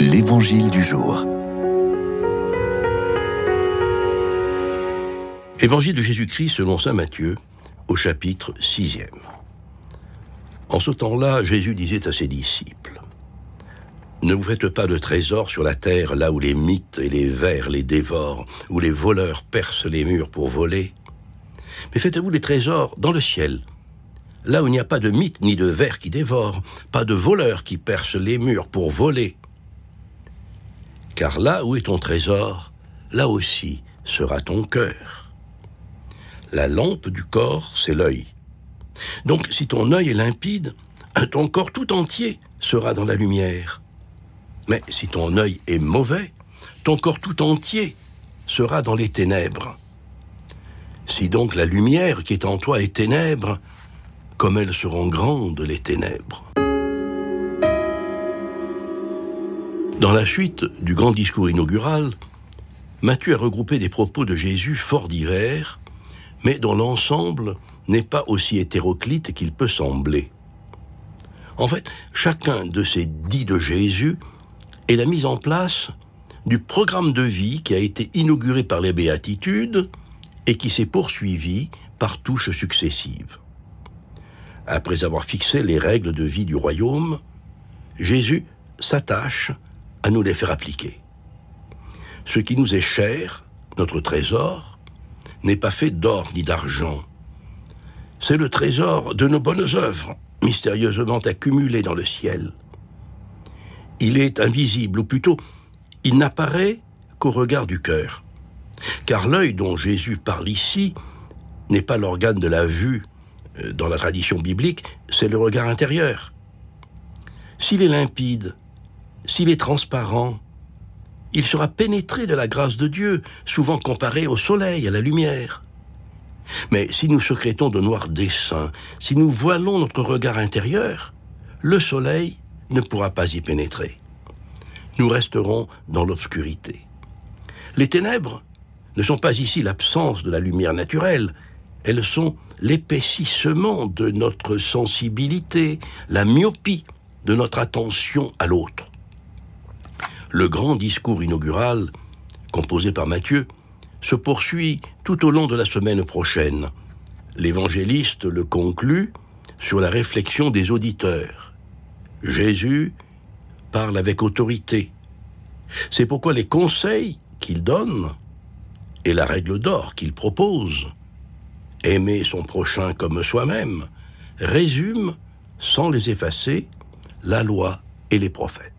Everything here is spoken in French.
L'Évangile du jour. Évangile de Jésus-Christ selon Saint Matthieu, au chapitre 6e. En ce temps-là, Jésus disait à ses disciples, Ne vous faites pas de trésors sur la terre, là où les mythes et les vers les dévorent, où les voleurs percent les murs pour voler, mais faites-vous des trésors dans le ciel, là où il n'y a pas de mythes ni de vers qui dévorent, pas de voleurs qui percent les murs pour voler. Car là où est ton trésor, là aussi sera ton cœur. La lampe du corps, c'est l'œil. Donc si ton œil est limpide, ton corps tout entier sera dans la lumière. Mais si ton œil est mauvais, ton corps tout entier sera dans les ténèbres. Si donc la lumière qui est en toi est ténèbre, comme elles seront grandes les ténèbres. Dans la suite du grand discours inaugural, Matthieu a regroupé des propos de Jésus fort divers, mais dont l'ensemble n'est pas aussi hétéroclite qu'il peut sembler. En fait, chacun de ces dits de Jésus est la mise en place du programme de vie qui a été inauguré par les béatitudes et qui s'est poursuivi par touches successives. Après avoir fixé les règles de vie du royaume, Jésus s'attache à nous les faire appliquer. Ce qui nous est cher, notre trésor, n'est pas fait d'or ni d'argent. C'est le trésor de nos bonnes œuvres, mystérieusement accumulées dans le ciel. Il est invisible, ou plutôt, il n'apparaît qu'au regard du cœur. Car l'œil dont Jésus parle ici n'est pas l'organe de la vue euh, dans la tradition biblique, c'est le regard intérieur. S'il est limpide, s'il est transparent, il sera pénétré de la grâce de Dieu, souvent comparé au soleil, à la lumière. Mais si nous secrétons de noirs desseins, si nous voilons notre regard intérieur, le soleil ne pourra pas y pénétrer. Nous resterons dans l'obscurité. Les ténèbres ne sont pas ici l'absence de la lumière naturelle, elles sont l'épaississement de notre sensibilité, la myopie de notre attention à l'autre le grand discours inaugural, composé par Matthieu, se poursuit tout au long de la semaine prochaine. L'évangéliste le conclut sur la réflexion des auditeurs. Jésus parle avec autorité. C'est pourquoi les conseils qu'il donne et la règle d'or qu'il propose, aimer son prochain comme soi-même, résument, sans les effacer, la loi et les prophètes.